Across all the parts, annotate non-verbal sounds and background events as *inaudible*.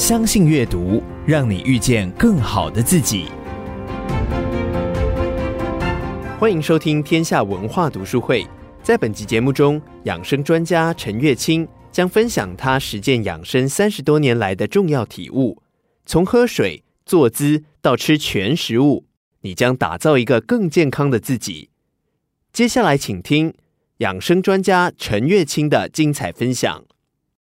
相信阅读，让你遇见更好的自己。欢迎收听天下文化读书会。在本集节目中，养生专家陈月清将分享他实践养生三十多年来的重要体悟。从喝水、坐姿到吃全食物，你将打造一个更健康的自己。接下来，请听养生专家陈月清的精彩分享。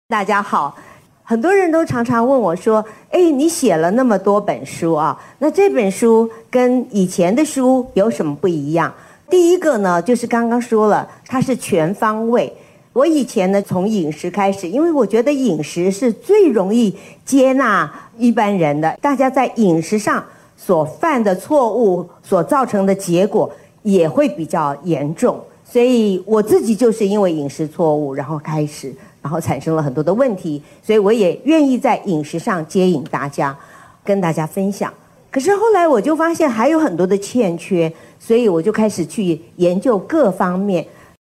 大家好，很多人都常常问我说：“哎，你写了那么多本书啊，那这本书跟以前的书有什么不一样？”第一个呢，就是刚刚说了，它是全方位。我以前呢，从饮食开始，因为我觉得饮食是最容易接纳一般人的，大家在饮食上所犯的错误所造成的结果。也会比较严重，所以我自己就是因为饮食错误，然后开始，然后产生了很多的问题，所以我也愿意在饮食上接引大家，跟大家分享。可是后来我就发现还有很多的欠缺，所以我就开始去研究各方面。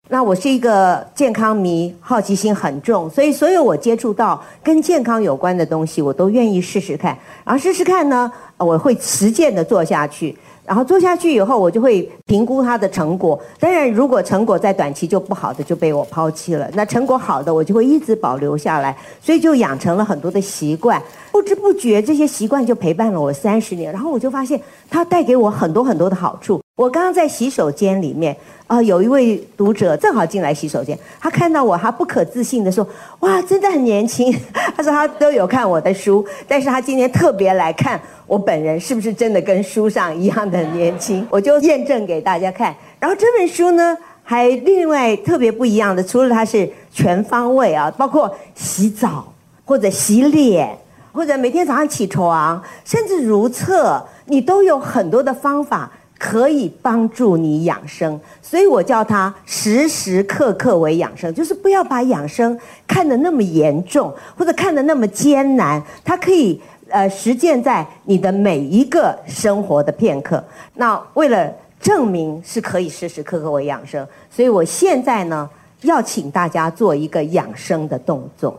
那我是一个健康迷，好奇心很重，所以所有我接触到跟健康有关的东西，我都愿意试试看。然后试试看呢，我会实践的做下去。然后做下去以后，我就会评估它的成果。当然，如果成果在短期就不好的，就被我抛弃了。那成果好的，我就会一直保留下来。所以就养成了很多的习惯，不知不觉这些习惯就陪伴了我三十年。然后我就发现它带给我很多很多的好处。我刚刚在洗手间里面。啊、有一位读者正好进来洗手间，他看到我，他不可置信地说：“哇，真的很年轻。*laughs* ”他说他都有看我的书，但是他今天特别来看我本人是不是真的跟书上一样的年轻，我就验证给大家看。然后这本书呢，还另外特别不一样的，除了它是全方位啊，包括洗澡或者洗脸，或者每天早上起床，甚至如厕，你都有很多的方法。可以帮助你养生，所以我叫它时时刻刻为养生，就是不要把养生看得那么严重，或者看得那么艰难。它可以呃实践在你的每一个生活的片刻。那为了证明是可以时时刻刻为养生，所以我现在呢要请大家做一个养生的动作，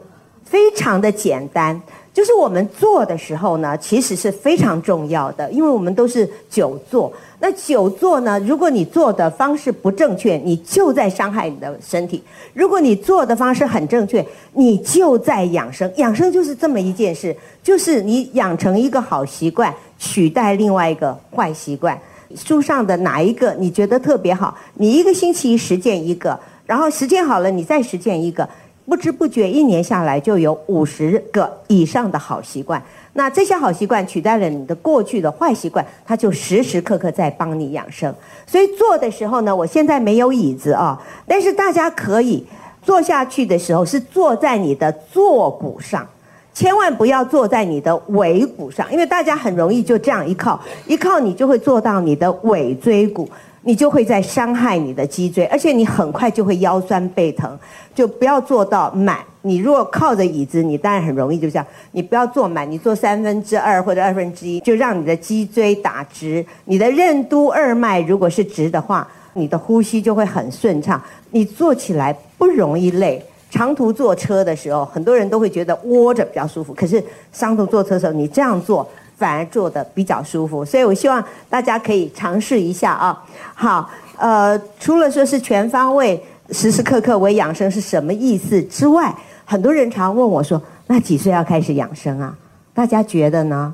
非常的简单。就是我们坐的时候呢，其实是非常重要的，因为我们都是久坐。那久坐呢，如果你坐的方式不正确，你就在伤害你的身体；如果你坐的方式很正确，你就在养生。养生就是这么一件事，就是你养成一个好习惯，取代另外一个坏习惯。书上的哪一个你觉得特别好？你一个星期实践一个，然后实践好了，你再实践一个。不知不觉，一年下来就有五十个以上的好习惯。那这些好习惯取代了你的过去的坏习惯，它就时时刻刻在帮你养生。所以坐的时候呢，我现在没有椅子啊，但是大家可以坐下去的时候是坐在你的坐骨上，千万不要坐在你的尾骨上，因为大家很容易就这样一靠，一靠你就会坐到你的尾椎骨。你就会在伤害你的脊椎，而且你很快就会腰酸背疼，就不要坐到满。你如果靠着椅子，你当然很容易就这样。你不要坐满，你坐三分之二或者二分之一，就让你的脊椎打直。你的任督二脉如果是直的话，你的呼吸就会很顺畅。你坐起来不容易累。长途坐车的时候，很多人都会觉得窝着比较舒服，可是长途坐车的时候，你这样做。反而坐得比较舒服，所以我希望大家可以尝试一下啊。好，呃，除了说是全方位、时时刻刻为养生是什么意思之外，很多人常问我说：“那几岁要开始养生啊？”大家觉得呢？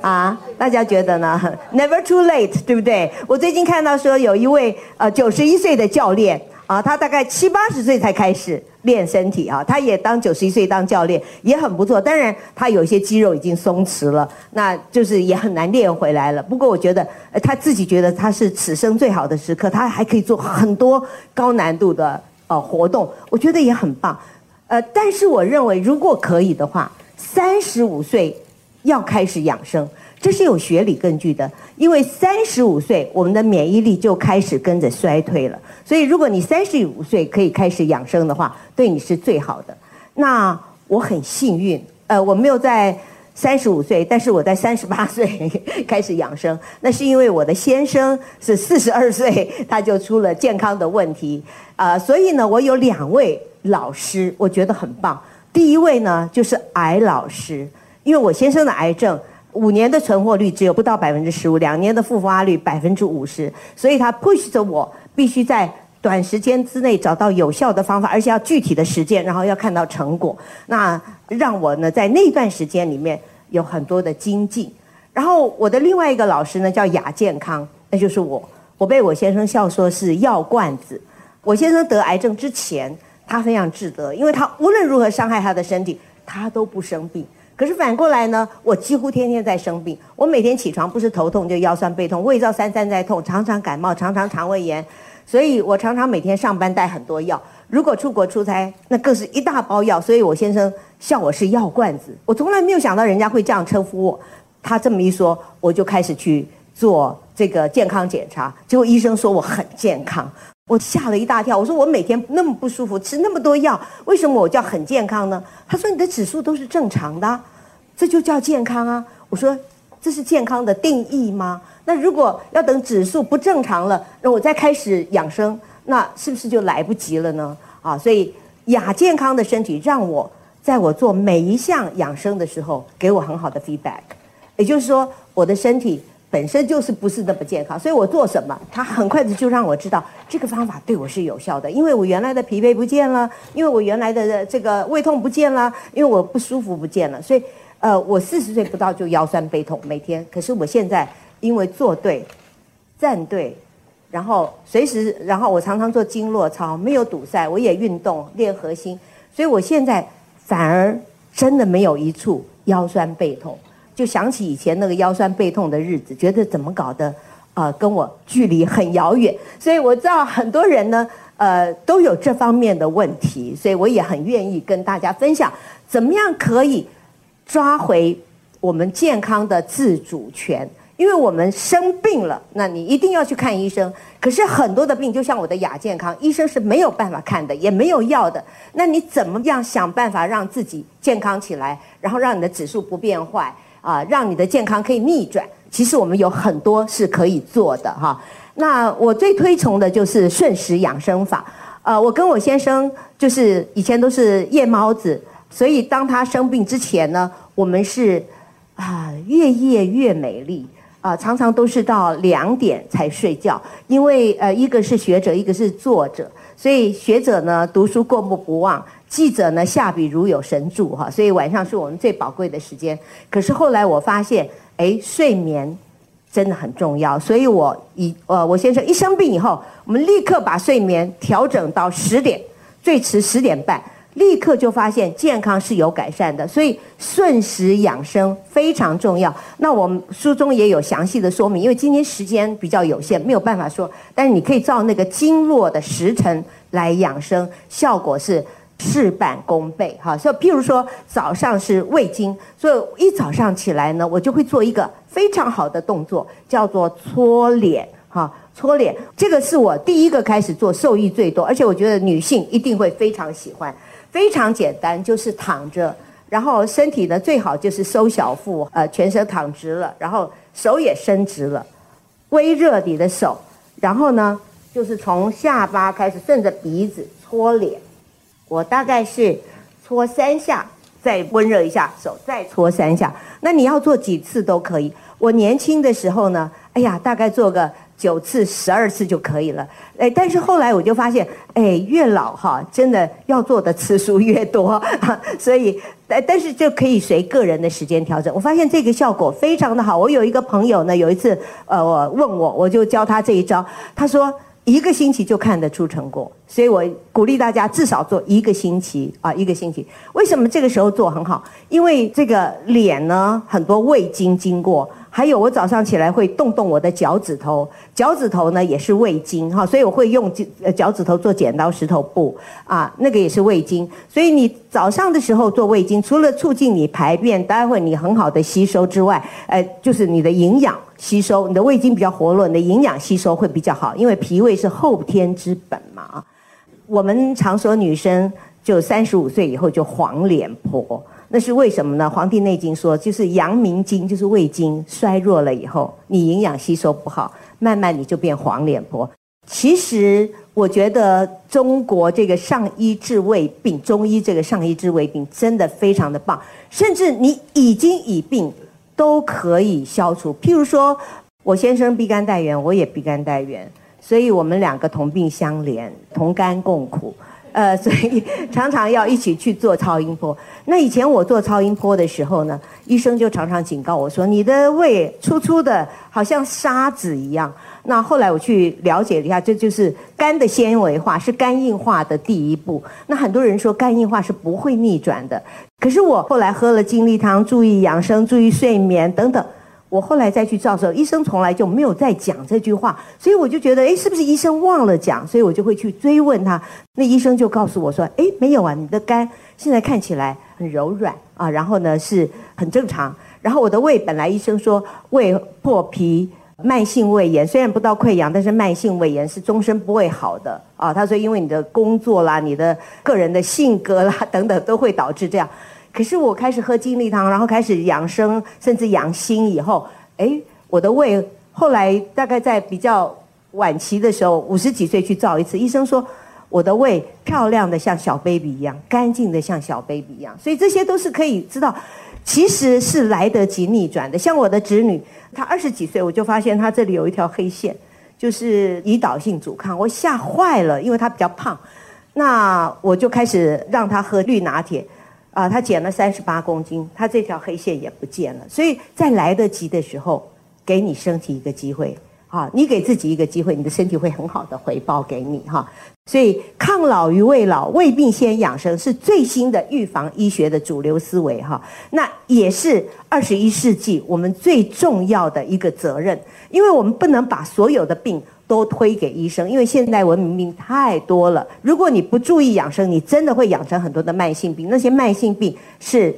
啊，大家觉得呢？*laughs* Never too late，对不对？我最近看到说有一位呃九十一岁的教练啊，他大概七八十岁才开始。练身体啊，他也当九十一岁当教练也很不错。当然，他有一些肌肉已经松弛了，那就是也很难练回来了。不过，我觉得他自己觉得他是此生最好的时刻，他还可以做很多高难度的呃活动，我觉得也很棒。呃，但是我认为，如果可以的话，三十五岁要开始养生。这是有学理根据的，因为三十五岁我们的免疫力就开始跟着衰退了，所以如果你三十五岁可以开始养生的话，对你是最好的。那我很幸运，呃，我没有在三十五岁，但是我在三十八岁开始养生，那是因为我的先生是四十二岁他就出了健康的问题，啊、呃，所以呢，我有两位老师，我觉得很棒。第一位呢就是癌老师，因为我先生的癌症五年的存活率只有不到百分之十五，两年的复发率百分之五十，所以他 push 着我必须在短时间之内找到有效的方法，而且要具体的实践，然后要看到成果。那让我呢在那段时间里面有很多的精进。然后我的另外一个老师呢叫亚健康，那就是我，我被我先生笑说是药罐子。我先生得癌症之前，他非常自得，因为他无论如何伤害他的身体，他都不生病。可是反过来呢，我几乎天天在生病。我每天起床不是头痛就腰酸背痛，胃照三三在痛，常常感冒，常常肠胃炎，所以我常常每天上班带很多药。如果出国出差，那更是一大包药。所以我先生笑我是药罐子。我从来没有想到人家会这样称呼我。他这么一说，我就开始去做这个健康检查，结果医生说我很健康，我吓了一大跳。我说我每天那么不舒服，吃那么多药，为什么我叫很健康呢？他说你的指数都是正常的，这就叫健康啊。我说这是健康的定义吗？那如果要等指数不正常了，那我再开始养生，那是不是就来不及了呢？啊，所以亚健康的身体让我在我做每一项养生的时候，给我很好的 feedback。也就是说，我的身体本身就是不是那么健康，所以我做什么，它很快的就让我知道这个方法对我是有效的。因为我原来的疲惫不见了，因为我原来的这个胃痛不见了，因为我不舒服不见了。所以，呃，我四十岁不到就腰酸背痛每天，可是我现在因为坐对、站对，然后随时，然后我常常做经络操，没有堵塞，我也运动练核心，所以我现在反而真的没有一处腰酸背痛。就想起以前那个腰酸背痛的日子，觉得怎么搞的，呃，跟我距离很遥远。所以我知道很多人呢，呃，都有这方面的问题，所以我也很愿意跟大家分享，怎么样可以抓回我们健康的自主权。因为我们生病了，那你一定要去看医生。可是很多的病，就像我的亚健康，医生是没有办法看的，也没有药的。那你怎么样想办法让自己健康起来，然后让你的指数不变坏啊，让你的健康可以逆转？其实我们有很多是可以做的哈。那我最推崇的就是顺时养生法。呃，我跟我先生就是以前都是夜猫子，所以当他生病之前呢，我们是啊越夜越美丽。啊，常常都是到两点才睡觉，因为呃，一个是学者，一个是作者，所以学者呢读书过目不忘，记者呢下笔如有神助哈，所以晚上是我们最宝贵的时间。可是后来我发现，哎，睡眠真的很重要，所以我一呃，我先生一生病以后，我们立刻把睡眠调整到十点，最迟十点半。立刻就发现健康是有改善的，所以顺时养生非常重要。那我们书中也有详细的说明，因为今天时间比较有限，没有办法说。但是你可以照那个经络的时辰来养生，效果是事半功倍。哈，所以譬如说早上是胃经，所以一早上起来呢，我就会做一个非常好的动作，叫做搓脸。哈，搓脸这个是我第一个开始做，受益最多，而且我觉得女性一定会非常喜欢。非常简单，就是躺着，然后身体呢最好就是收小腹，呃，全身躺直了，然后手也伸直了，微热你的手，然后呢就是从下巴开始顺着鼻子搓脸，我大概是搓三下，再温热一下手，再搓三下。那你要做几次都可以。我年轻的时候呢，哎呀，大概做个。九次、十二次就可以了，哎，但是后来我就发现，哎，越老哈，真的要做的次数越多，*laughs* 所以，但但是就可以随个人的时间调整。我发现这个效果非常的好。我有一个朋友呢，有一次，呃，我问我，我就教他这一招，他说一个星期就看得出成果，所以我鼓励大家至少做一个星期啊，一个星期。为什么这个时候做很好？因为这个脸呢，很多胃经经过。还有，我早上起来会动动我的脚趾头，脚趾头呢也是胃经哈，所以我会用脚趾头做剪刀石头布啊，那个也是胃经。所以你早上的时候做胃经，除了促进你排便，待会你很好的吸收之外，呃，就是你的营养吸收，你的胃经比较活络，你的营养吸收会比较好，因为脾胃是后天之本嘛啊。我们常说女生就三十五岁以后就黄脸婆。那是为什么呢？《黄帝内经》说，就是阳明经，就是胃经衰弱了以后，你营养吸收不好，慢慢你就变黄脸婆。其实我觉得中国这个上医治未病，中医这个上医治未病真的非常的棒，甚至你已经已病都可以消除。譬如说，我先生逼肝带源，我也逼肝带源，所以我们两个同病相怜，*laughs* 同甘共苦。呃，*laughs* 所以常常要一起去做超音波。那以前我做超音波的时候呢，医生就常常警告我说：“你的胃粗粗的，好像沙子一样。”那后来我去了解了一下，这就是肝的纤维化，是肝硬化的第一步。那很多人说肝硬化是不会逆转的，可是我后来喝了精力汤，注意养生，注意睡眠等等。我后来再去照的时候，医生从来就没有再讲这句话，所以我就觉得，哎，是不是医生忘了讲？所以我就会去追问他。那医生就告诉我说，哎，没有啊，你的肝现在看起来很柔软啊，然后呢是很正常。然后我的胃本来医生说胃破皮、慢性胃炎，虽然不到溃疡，但是慢性胃炎是终身不会好的啊。他说，因为你的工作啦、你的个人的性格啦等等，都会导致这样。可是我开始喝精力汤，然后开始养生，甚至养心以后，哎，我的胃后来大概在比较晚期的时候，五十几岁去照一次，医生说我的胃漂亮的像小 baby 一样，干净的像小 baby 一样，所以这些都是可以知道，其实是来得及逆转的。像我的侄女，她二十几岁，我就发现她这里有一条黑线，就是胰岛性阻抗，我吓坏了，因为她比较胖，那我就开始让她喝绿拿铁。啊，他减了三十八公斤，他这条黑线也不见了。所以在来得及的时候，给你身体一个机会，啊，你给自己一个机会，你的身体会很好的回报给你哈。所以抗老于未老，未病先养生是最新的预防医学的主流思维哈。那也是二十一世纪我们最重要的一个责任，因为我们不能把所有的病。都推给医生，因为现代文明病太多了。如果你不注意养生，你真的会养成很多的慢性病。那些慢性病是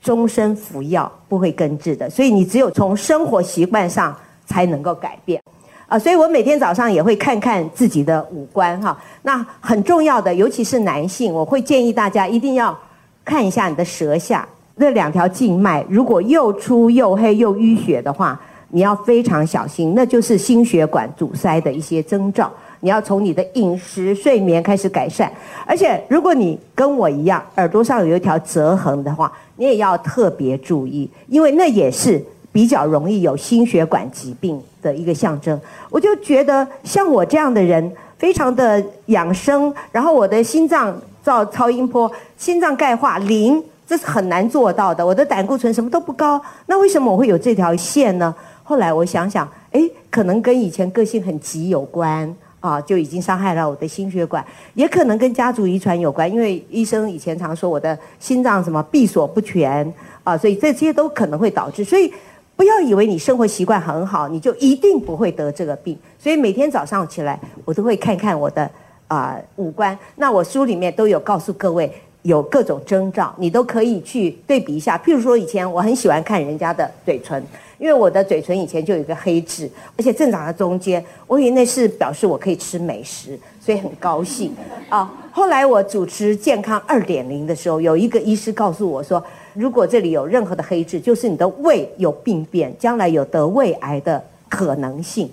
终身服药不会根治的，所以你只有从生活习惯上才能够改变。啊，所以我每天早上也会看看自己的五官哈。那很重要的，尤其是男性，我会建议大家一定要看一下你的舌下那两条静脉，如果又粗又黑又淤血的话。你要非常小心，那就是心血管阻塞的一些征兆。你要从你的饮食、睡眠开始改善。而且，如果你跟我一样耳朵上有一条折痕的话，你也要特别注意，因为那也是比较容易有心血管疾病的一个象征。我就觉得，像我这样的人，非常的养生，然后我的心脏照超音波，心脏钙化零，这是很难做到的。我的胆固醇什么都不高，那为什么我会有这条线呢？后来我想想，哎，可能跟以前个性很急有关啊，就已经伤害了我的心血管，也可能跟家族遗传有关，因为医生以前常说我的心脏什么闭锁不全啊，所以这些都可能会导致。所以不要以为你生活习惯很好，你就一定不会得这个病。所以每天早上起来，我都会看看我的啊五官。那我书里面都有告诉各位，有各种征兆，你都可以去对比一下。譬如说，以前我很喜欢看人家的嘴唇。因为我的嘴唇以前就有一个黑痣，而且正长在中间，我以为那是表示我可以吃美食，所以很高兴啊。后来我主持健康二点零的时候，有一个医师告诉我说，如果这里有任何的黑痣，就是你的胃有病变，将来有得胃癌的可能性。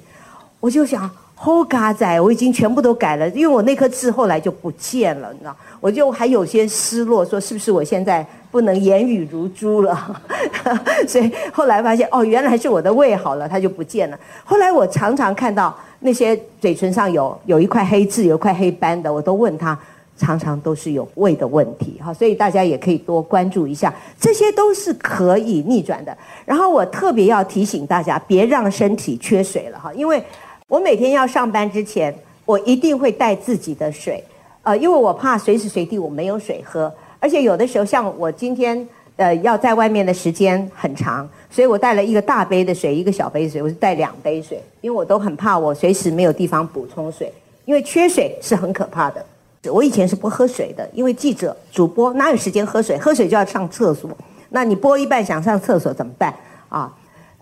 我就想。好嘎仔，我已经全部都改了，因为我那颗痣后来就不见了，你知道，我就还有些失落，说是不是我现在不能言语如珠了？*laughs* 所以后来发现，哦，原来是我的胃好了，它就不见了。后来我常常看到那些嘴唇上有有一块黑痣、有一块黑斑的，我都问他，常常都是有胃的问题哈。所以大家也可以多关注一下，这些都是可以逆转的。然后我特别要提醒大家，别让身体缺水了哈，因为。我每天要上班之前，我一定会带自己的水，呃，因为我怕随时随地我没有水喝，而且有的时候像我今天，呃，要在外面的时间很长，所以我带了一个大杯的水，一个小杯水，我是带两杯水，因为我都很怕我随时没有地方补充水，因为缺水是很可怕的。我以前是不喝水的，因为记者、主播哪有时间喝水？喝水就要上厕所，那你播一半想上厕所怎么办啊？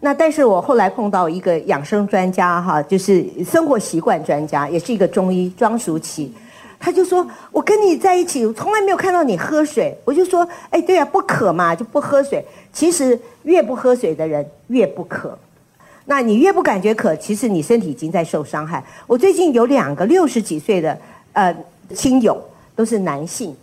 那但是我后来碰到一个养生专家哈，就是生活习惯专家，也是一个中医庄淑琪，他就说：“我跟你在一起，我从来没有看到你喝水。”我就说：“哎，对啊，不渴嘛，就不喝水。其实越不喝水的人越不渴。那你越不感觉渴，其实你身体已经在受伤害。我最近有两个六十几岁的呃亲友，都是男性，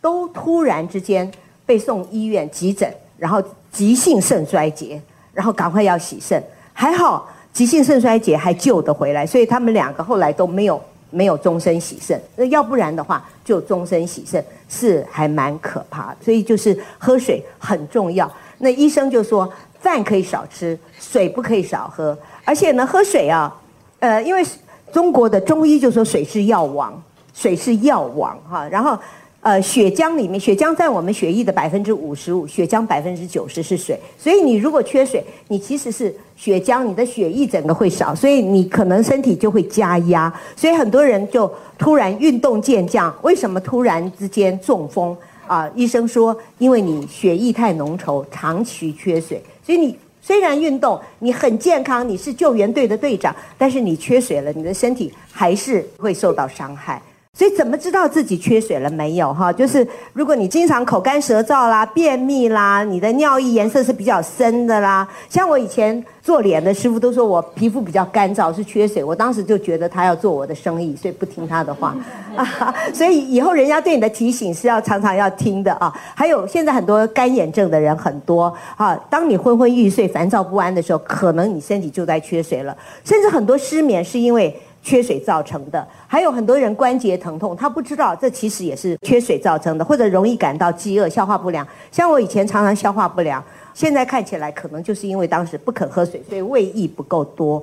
都突然之间被送医院急诊，然后急性肾衰竭，然后赶快要洗肾，还好急性肾衰竭还救得回来，所以他们两个后来都没有没有终身洗肾。那要不然的话，就终身洗肾是还蛮可怕。所以就是喝水很重要。那医生就说，饭可以少吃，水不可以少喝，而且呢，喝水啊，呃，因为中国的中医就说水是药王，水是药王哈。然后，呃，血浆里面，血浆占我们血液的百分之五十五，血浆百分之九十是水，所以你如果缺水，你其实是血浆，你的血液整个会少，所以你可能身体就会加压，所以很多人就突然运动健将，为什么突然之间中风？啊，医生说，因为你血液太浓稠，长期缺水，所以你虽然运动，你很健康，你是救援队的队长，但是你缺水了，你的身体还是会受到伤害。所以怎么知道自己缺水了没有？哈，就是如果你经常口干舌燥啦、便秘啦，你的尿液颜色是比较深的啦。像我以前做脸的师傅都说我皮肤比较干燥，是缺水。我当时就觉得他要做我的生意，所以不听他的话。啊，*laughs* 所以以后人家对你的提醒是要常常要听的啊。还有现在很多干眼症的人很多啊，当你昏昏欲睡、烦躁不安的时候，可能你身体就在缺水了。甚至很多失眠是因为。缺水造成的，还有很多人关节疼痛，他不知道这其实也是缺水造成的，或者容易感到饥饿、消化不良。像我以前常常消化不良，现在看起来可能就是因为当时不肯喝水，所以胃液不够多。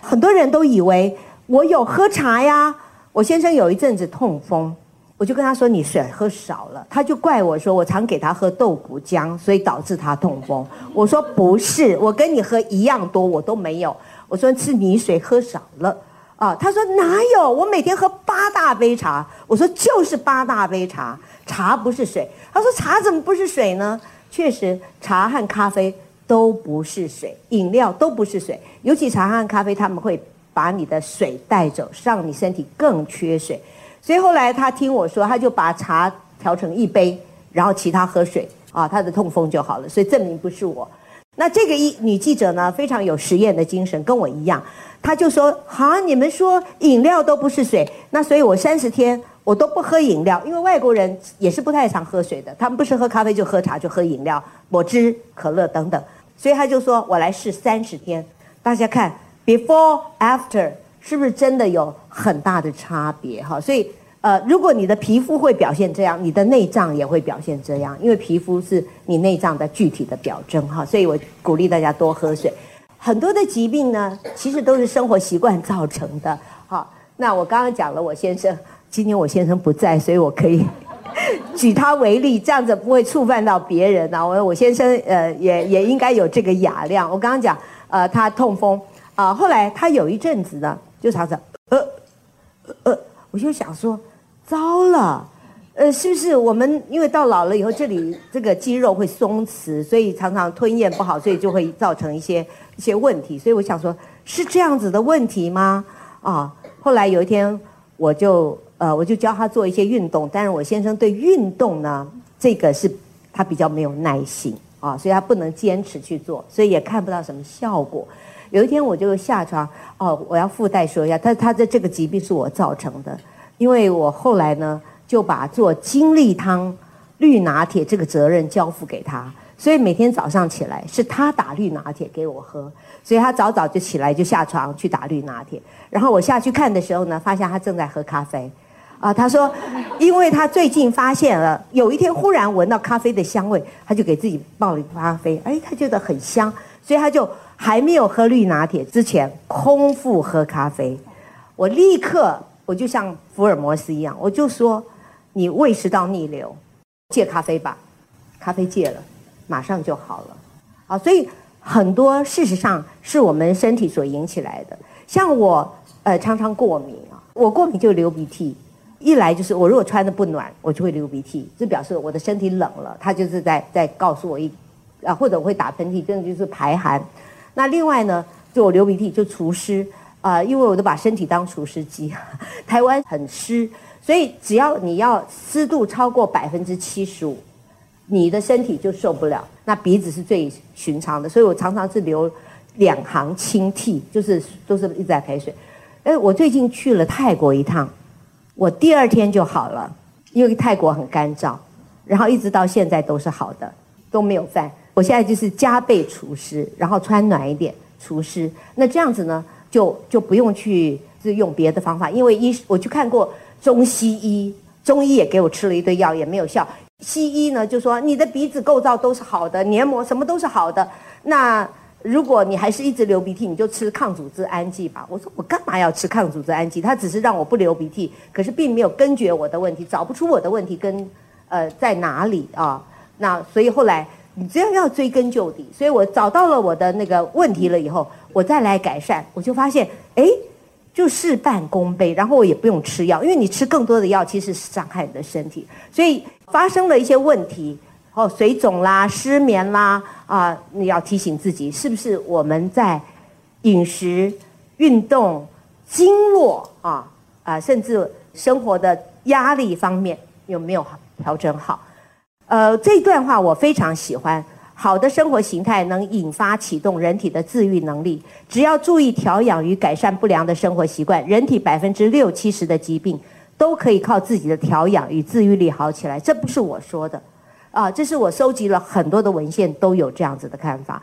很多人都以为我有喝茶呀。我先生有一阵子痛风，我就跟他说：“你水喝少了。”他就怪我说：“我常给他喝豆谷浆，所以导致他痛风。”我说：“不是，我跟你喝一样多，我都没有。”我说：“是你水喝少了。”啊，他说哪有？我每天喝八大杯茶。我说就是八大杯茶，茶不是水。他说茶怎么不是水呢？确实，茶和咖啡都不是水，饮料都不是水。尤其茶和咖啡，他们会把你的水带走，让你身体更缺水。所以后来他听我说，他就把茶调成一杯，然后其他喝水啊，他的痛风就好了。所以证明不是我。那这个一女记者呢，非常有实验的精神，跟我一样。他就说：“好，你们说饮料都不是水，那所以我三十天我都不喝饮料，因为外国人也是不太常喝水的，他们不是喝咖啡就喝茶就喝饮料，果汁、可乐等等。所以他就说我来试三十天，大家看 before after 是不是真的有很大的差别？哈，所以呃，如果你的皮肤会表现这样，你的内脏也会表现这样，因为皮肤是你内脏的具体的表征哈。所以我鼓励大家多喝水。”很多的疾病呢，其实都是生活习惯造成的。好，那我刚刚讲了，我先生今天我先生不在，所以我可以 *laughs* 举他为例，这样子不会触犯到别人啊。我我先生呃也也应该有这个雅量。我刚刚讲呃他痛风啊、呃，后来他有一阵子呢就常常呃呃，我就想说糟了。呃，是不是我们因为到老了以后，这里这个肌肉会松弛，所以常常吞咽不好，所以就会造成一些一些问题。所以我想说，是这样子的问题吗？啊，后来有一天，我就呃，我就教他做一些运动，但是我先生对运动呢，这个是他比较没有耐心啊，所以他不能坚持去做，所以也看不到什么效果。有一天我就下床，哦，我要附带说一下，他他的这个疾病是我造成的，因为我后来呢。就把做精力汤、绿拿铁这个责任交付给他，所以每天早上起来是他打绿拿铁给我喝，所以他早早就起来就下床去打绿拿铁，然后我下去看的时候呢，发现他正在喝咖啡，啊，他说，因为他最近发现了，有一天忽然闻到咖啡的香味，他就给自己泡了一杯咖啡，哎，他觉得很香，所以他就还没有喝绿拿铁之前空腹喝咖啡，我立刻我就像福尔摩斯一样，我就说。你胃食道逆流，戒咖啡吧，咖啡戒了，马上就好了。啊，所以很多事实上是我们身体所引起来的。像我，呃，常常过敏啊，我过敏就流鼻涕，一来就是我如果穿的不暖，我就会流鼻涕，这表示我的身体冷了，它就是在在告诉我一，啊，或者我会打喷嚏，真的就是排寒。那另外呢，就我流鼻涕就除湿啊，因为我都把身体当除湿机，*laughs* 台湾很湿。所以，只要你要湿度超过百分之七十五，你的身体就受不了。那鼻子是最寻常的，所以我常常是流两行清涕，就是都是一直在排水。哎，我最近去了泰国一趟，我第二天就好了，因为泰国很干燥，然后一直到现在都是好的，都没有犯。我现在就是加倍除湿，然后穿暖一点除湿。那这样子呢，就就不用去就用别的方法，因为医我去看过中西医，中医也给我吃了一堆药，也没有效。西医呢就说你的鼻子构造都是好的，黏膜什么都是好的。那如果你还是一直流鼻涕，你就吃抗组织胺剂吧。我说我干嘛要吃抗组织胺剂？它只是让我不流鼻涕，可是并没有根绝我的问题，找不出我的问题跟呃在哪里啊。那所以后来你这样要追根究底，所以我找到了我的那个问题了以后，我再来改善，我就发现哎。就事半功倍，然后我也不用吃药，因为你吃更多的药其实是伤害你的身体。所以发生了一些问题，哦，水肿啦、失眠啦，啊、你要提醒自己，是不是我们在饮食、运动、经络啊啊、甚至生活的压力方面有没有调整好？呃，这段话我非常喜欢。好的生活形态能引发启动人体的自愈能力。只要注意调养与改善不良的生活习惯，人体百分之六七十的疾病都可以靠自己的调养与自愈力好起来。这不是我说的，啊，这是我收集了很多的文献都有这样子的看法。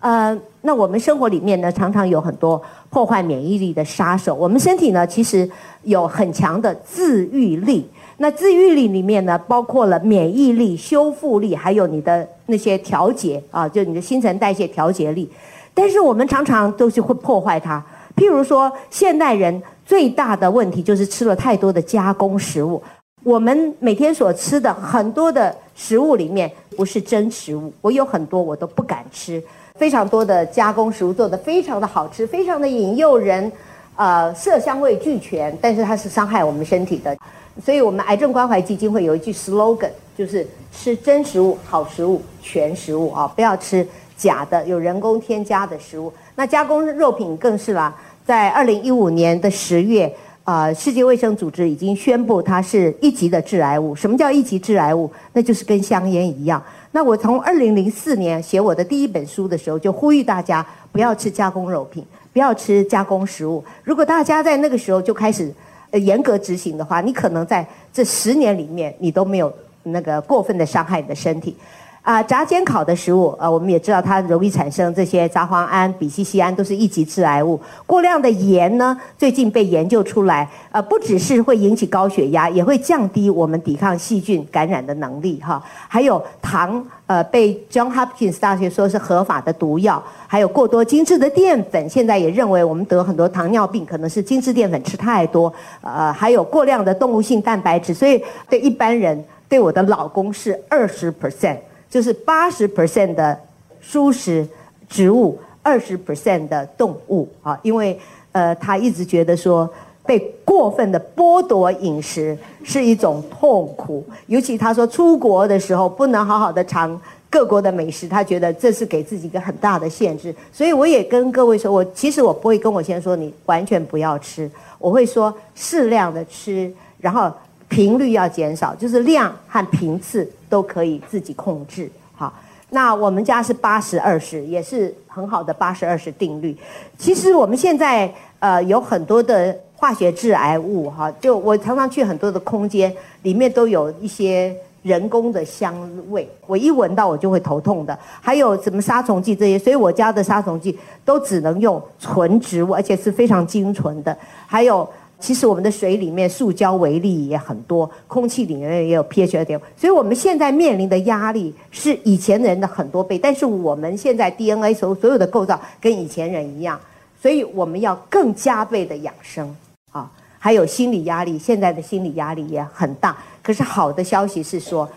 呃，那我们生活里面呢，常常有很多破坏免疫力的杀手。我们身体呢，其实有很强的自愈力。那自愈力里面呢，包括了免疫力、修复力，还有你的那些调节啊，就你的新陈代谢调节力。但是我们常常都是会破坏它。譬如说，现代人最大的问题就是吃了太多的加工食物。我们每天所吃的很多的食物里面不是真食物，我有很多我都不敢吃。非常多的加工食物做得非常的好吃，非常的引诱人，呃，色香味俱全，但是它是伤害我们身体的。所以，我们癌症关怀基金会有一句 slogan，就是吃真食物、好食物、全食物啊，不要吃假的、有人工添加的食物。那加工肉品更是啦，在二零一五年的十月，呃，世界卫生组织已经宣布它是一级的致癌物。什么叫一级致癌物？那就是跟香烟一样。那我从二零零四年写我的第一本书的时候，就呼吁大家不要吃加工肉品，不要吃加工食物。如果大家在那个时候就开始。严格执行的话，你可能在这十年里面，你都没有那个过分的伤害你的身体。啊，炸煎烤的食物，呃，我们也知道它容易产生这些杂黄胺、丙烯酰胺，都是一级致癌物。过量的盐呢，最近被研究出来，呃，不只是会引起高血压，也会降低我们抵抗细菌感染的能力，哈。还有糖，呃，被 John Hopkins 大学说是合法的毒药。还有过多精致的淀粉，现在也认为我们得很多糖尿病，可能是精致淀粉吃太多。呃，还有过量的动物性蛋白质，所以对一般人，对我的老公是二十 percent。就是八十 percent 的蔬食植物，二十 percent 的动物啊，因为呃，他一直觉得说被过分的剥夺饮食是一种痛苦，尤其他说出国的时候不能好好的尝各国的美食，他觉得这是给自己一个很大的限制。所以我也跟各位说，我其实我不会跟我先说你完全不要吃，我会说适量的吃，然后。频率要减少，就是量和频次都可以自己控制。好，那我们家是八十二十，也是很好的八十二十定律。其实我们现在呃有很多的化学致癌物哈，就我常常去很多的空间，里面都有一些人工的香味，我一闻到我就会头痛的。还有什么杀虫剂这些，所以我家的杀虫剂都只能用纯植物，而且是非常精纯的。还有。其实我们的水里面塑胶微粒也很多，空气里面也有 pH 二点，所以我们现在面临的压力是以前人的很多倍。但是我们现在 DNA 所所有的构造跟以前人一样，所以我们要更加倍的养生啊。还有心理压力，现在的心理压力也很大。可是好的消息是说，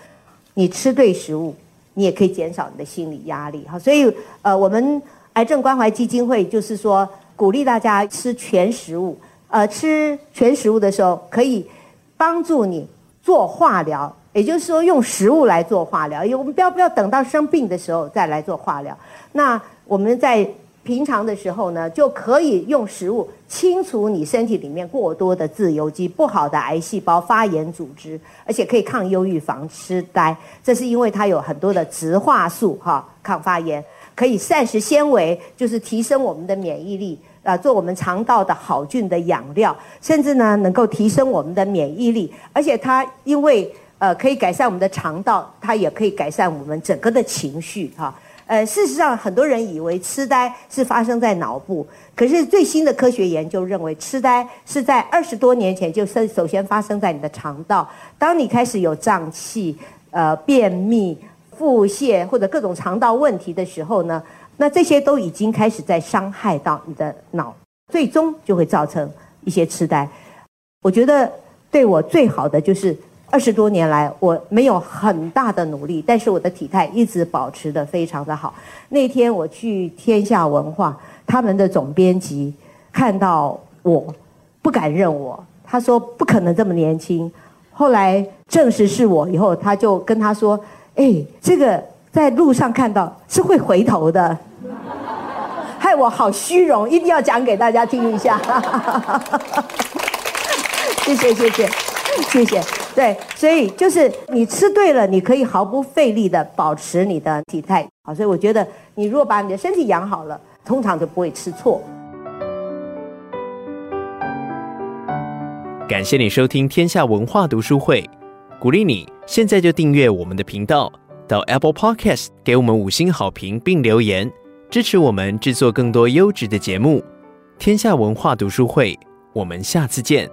你吃对食物，你也可以减少你的心理压力哈。所以呃，我们癌症关怀基金会就是说鼓励大家吃全食物。呃，吃全食物的时候可以帮助你做化疗，也就是说用食物来做化疗。因为我们不要不要等到生病的时候再来做化疗。那我们在平常的时候呢，就可以用食物清除你身体里面过多的自由基、不好的癌细胞、发炎组织，而且可以抗忧郁、防痴呆。这是因为它有很多的植化素哈，抗发炎。可以膳食纤维，就是提升我们的免疫力，啊，做我们肠道的好菌的养料，甚至呢能够提升我们的免疫力，而且它因为呃可以改善我们的肠道，它也可以改善我们整个的情绪哈。呃，事实上，很多人以为痴呆是发生在脑部，可是最新的科学研究认为，痴呆是在二十多年前就首首先发生在你的肠道。当你开始有胀气、呃便秘、腹泻或者各种肠道问题的时候呢，那这些都已经开始在伤害到你的脑，最终就会造成一些痴呆。我觉得对我最好的就是。二十多年来，我没有很大的努力，但是我的体态一直保持得非常的好。那天我去天下文化，他们的总编辑看到我，不敢认我，他说不可能这么年轻。后来证实是我以后，他就跟他说：“哎，这个在路上看到是会回头的。”害我好虚荣，一定要讲给大家听一下。*laughs* 谢谢谢谢谢谢。对，所以就是你吃对了，你可以毫不费力的保持你的体态。好，所以我觉得你如果把你的身体养好了，通常就不会吃错。感谢你收听天下文化读书会，鼓励你现在就订阅我们的频道，到 Apple Podcast 给我们五星好评并留言，支持我们制作更多优质的节目。天下文化读书会，我们下次见。